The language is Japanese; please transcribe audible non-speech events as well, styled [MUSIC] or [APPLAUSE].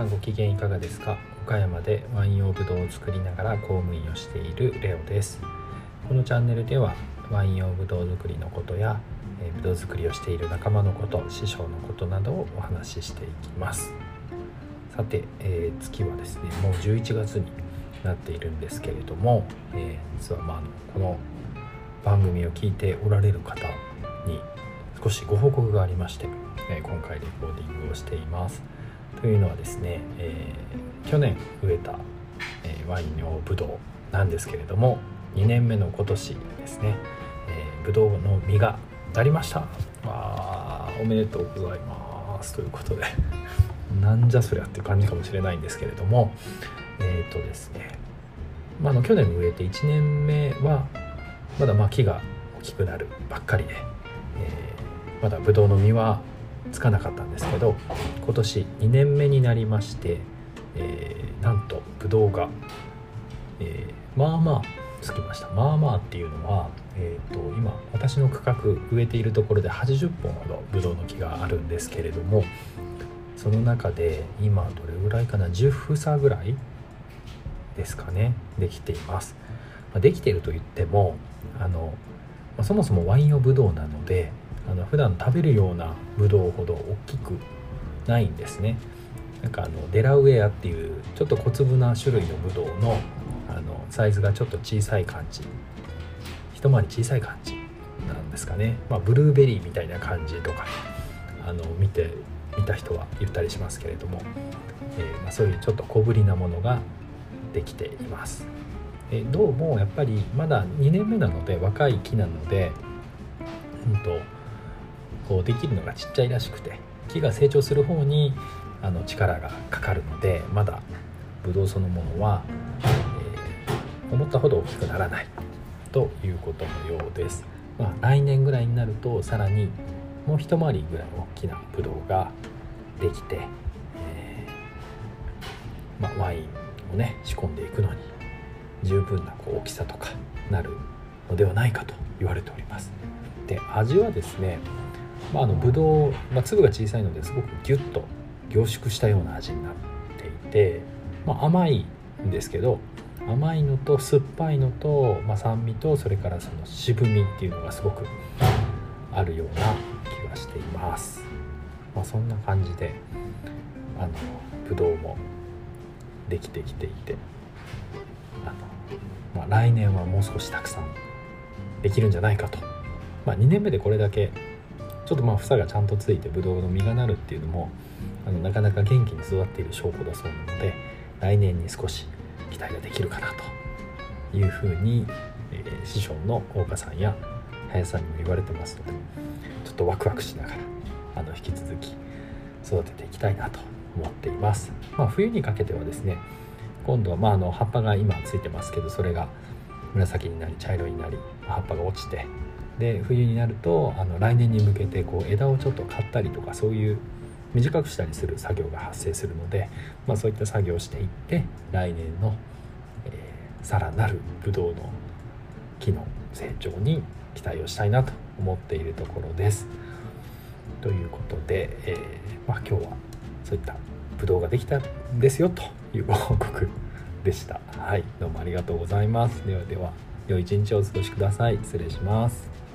さんご機嫌いかがですか？岡山でワイン用ブドウを作りながら公務員をしているレオです。このチャンネルではワイン用ブドウ作りのことやブドウ作りをしている仲間のこと師匠のことなどをお話ししていきます。さて、えー、月はですねもう11月になっているんですけれども、えー、実はまあこの番組を聞いておられる方に少しご報告がありまして、え今回レコーディングをしています。というのはですね、えー、去年植えた、えー、ワイン用ブドウなんですけれども2年目の今年ですね、えー、ブドウの実がなりました。あおめでとうございます。ということで [LAUGHS] なんじゃそりゃっていう感じかもしれないんですけれどもえっ、ー、とですね、まあ、の去年植えて1年目はまだまあ木が大きくなるばっかりで、えー、まだブドウの実はつかなかったんですけど今年2年目になりまして、えー、なんとブドウが、えー、まあまあつきました。まあまあっていうのは、えーと、今私の区画植えているところで80本ほどブドウの木があるんですけれどもその中で今どれぐらいかな10房ぐらいですかねできています、まあ、できていると言ってもあの、まあ、そもそもワイン用ブドウなので普段食べるようなブドウほど大きくないんですね。なんかあのデラウェアっていうちょっと小粒な種類のブドウのあのサイズがちょっと小さい感じ。一回り小さい感じなんですかね、まあ、ブルーベリーみたいな感じとかあの見て見た人は言ったりしますけれども、えー、まあ、そういうちょっと小ぶりなものができています。えどうもやっぱりまだ2年目なので若い木なので、うんとこうできるのがちっちゃいらしくて木が成長する方にあの力がかかるのでまだブドウそのものは、えー、思ったほど大きくならないということのようです。まあ、来年ぐらいになるとさらにもう一回りぐらい大きなブドウができて、えー、まあ、ワインをね仕込んでいくのに十分なこう大きさとかなるのではないかと言われております。で味はですねまあ、あのブドウ、まあ、粒が小さいのですごくギュッと凝縮したような味になっていて、まあ、甘いんですけど甘いのと酸っぱいのと、まあ、酸味とそれからその渋みっていうのがすごくあるような気がしています。まあ、そんな感じであのブドウもできてきていてあの、まあ、来年はもう少したくさんできるんじゃないかと、まあ、2年目でこれだけちょっとまあ房がちゃんとついてブドウの実がなるっていうのもあのなかなか元気に育っている証拠だそうなので来年に少し期待ができるかなというふうに、えー、師匠の大岡さんや林さんにも言われてますのでちょっとワクワクしながらあの引き続き育てていきたいなと思っています。まあ、冬にかけてはですね今度はまああの葉っぱが今ついてますけどそれが紫になり茶色になり葉っぱが落ちてで冬になるとあの来年に向けてこう枝をちょっと刈ったりとかそういう短くしたりする作業が発生するので、まあ、そういった作業をしていって来年の、えー、さらなるブドウの木の成長に期待をしたいなと思っているところです。ということで、えー、まあ、今日はそういったブドウができたんですよというご報告でした。はい、どうもありがとうございます。ではでは、良い一日をお過ごしください。失礼します。